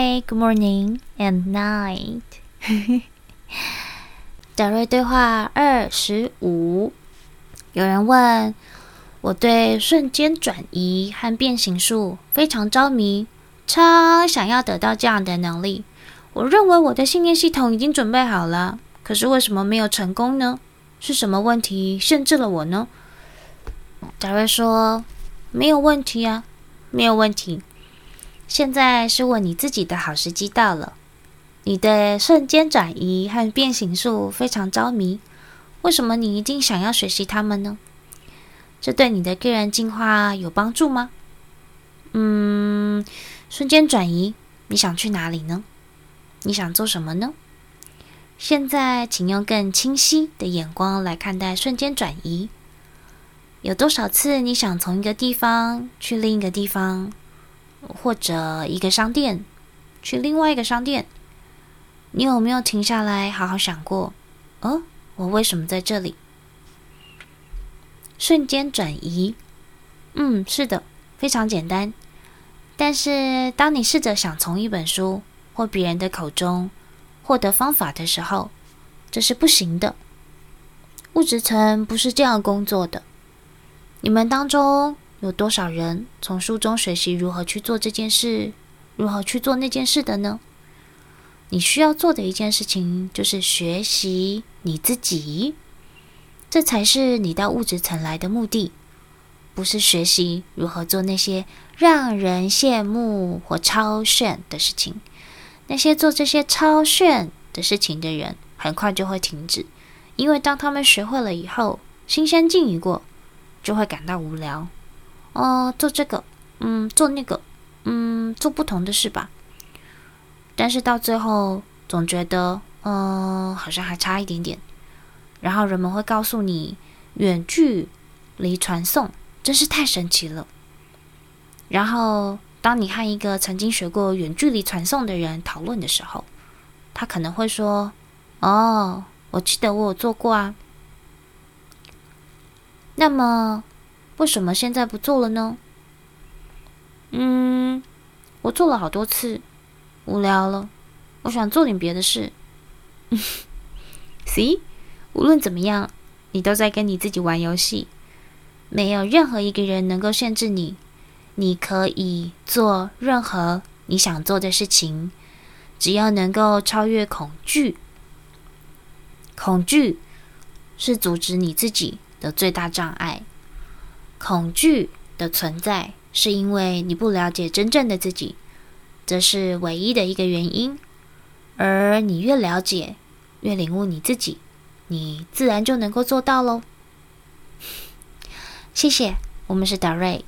Good morning and night。德瑞对话二十五。有人问，我对瞬间转移和变形术非常着迷，超想要得到这样的能力。我认为我的信念系统已经准备好了，可是为什么没有成功呢？是什么问题限制了我呢？德瑞说：“没有问题啊，没有问题。现在是问你自己的好时机到了。你的瞬间转移和变形术非常着迷，为什么你一定想要学习它们呢？这对你的个人进化有帮助吗？嗯，瞬间转移，你想去哪里呢？你想做什么呢？现在，请用更清晰的眼光来看待瞬间转移。有多少次你想从一个地方去另一个地方，或者一个商店去另外一个商店？你有没有停下来好好想过？哦，我为什么在这里？瞬间转移，嗯，是的，非常简单。但是，当你试着想从一本书或别人的口中获得方法的时候，这是不行的。物质层不是这样工作的。你们当中有多少人从书中学习如何去做这件事，如何去做那件事的呢？你需要做的一件事情就是学习你自己，这才是你到物质层来的目的，不是学习如何做那些让人羡慕或超炫的事情。那些做这些超炫的事情的人，很快就会停止，因为当他们学会了以后，新鲜劲一过。就会感到无聊，哦，做这个，嗯，做那个，嗯，做不同的事吧。但是到最后，总觉得，嗯，好像还差一点点。然后人们会告诉你，远距离传送真是太神奇了。然后，当你和一个曾经学过远距离传送的人讨论的时候，他可能会说：“哦，我记得我有做过啊。”那么，为什么现在不做了呢？嗯，我做了好多次，无聊了，我想做点别的事。See，无论怎么样，你都在跟你自己玩游戏。没有任何一个人能够限制你，你可以做任何你想做的事情，只要能够超越恐惧。恐惧是阻止你自己的最大障碍，恐惧的存在是因为你不了解真正的自己，这是唯一的一个原因。而你越了解，越领悟你自己，你自然就能够做到喽。谢谢，我们是达瑞。